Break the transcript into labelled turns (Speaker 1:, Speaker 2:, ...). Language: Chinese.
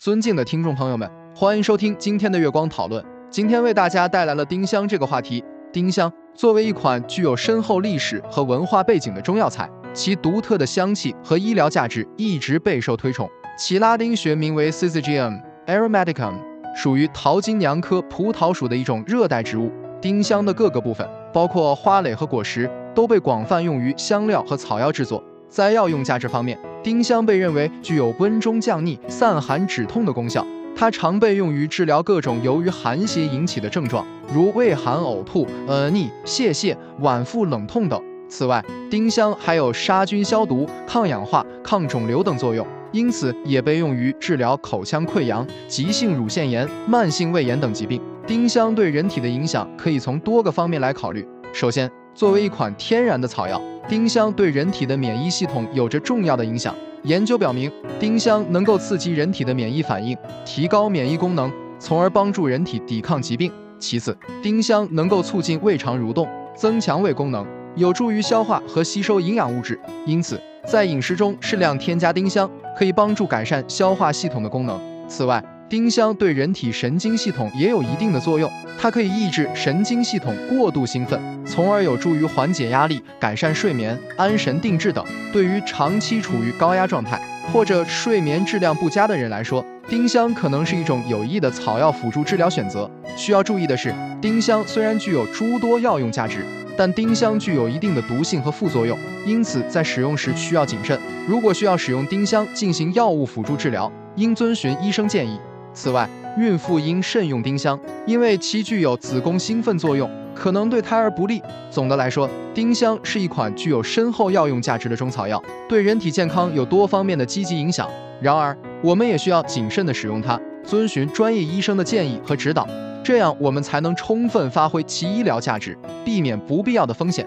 Speaker 1: 尊敬的听众朋友们，欢迎收听今天的月光讨论。今天为大家带来了丁香这个话题。丁香作为一款具有深厚历史和文化背景的中药材，其独特的香气和医疗价值一直备受推崇。其拉丁学名为 Syzygium aromaticum，属于桃金娘科葡萄属的一种热带植物。丁香的各个部分，包括花蕾和果实，都被广泛用于香料和草药制作。在药用价值方面，丁香被认为具有温中降逆、散寒止痛的功效。它常被用于治疗各种由于寒邪引起的症状，如胃寒、呕吐、呃逆、泄泻、脘腹冷痛等。此外，丁香还有杀菌、消毒、抗氧化、抗肿瘤等作用，因此也被用于治疗口腔溃疡、急性乳腺炎、慢性胃炎等疾病。丁香对人体的影响可以从多个方面来考虑。首先，作为一款天然的草药，丁香对人体的免疫系统有着重要的影响。研究表明，丁香能够刺激人体的免疫反应，提高免疫功能，从而帮助人体抵抗疾病。其次，丁香能够促进胃肠蠕动，增强胃功能，有助于消化和吸收营养物质。因此，在饮食中适量添加丁香，可以帮助改善消化系统的功能。此外，丁香对人体神经系统也有一定的作用，它可以抑制神经系统过度兴奋，从而有助于缓解压力、改善睡眠、安神定志等。对于长期处于高压状态或者睡眠质量不佳的人来说，丁香可能是一种有益的草药辅助治疗选择。需要注意的是，丁香虽然具有诸多药用价值，但丁香具有一定的毒性和副作用，因此在使用时需要谨慎。如果需要使用丁香进行药物辅助治疗，应遵循医生建议。此外，孕妇应慎用丁香，因为其具有子宫兴奋作用，可能对胎儿不利。总的来说，丁香是一款具有深厚药用价值的中草药，对人体健康有多方面的积极影响。然而，我们也需要谨慎地使用它，遵循专业医生的建议和指导，这样我们才能充分发挥其医疗价值，避免不必要的风险。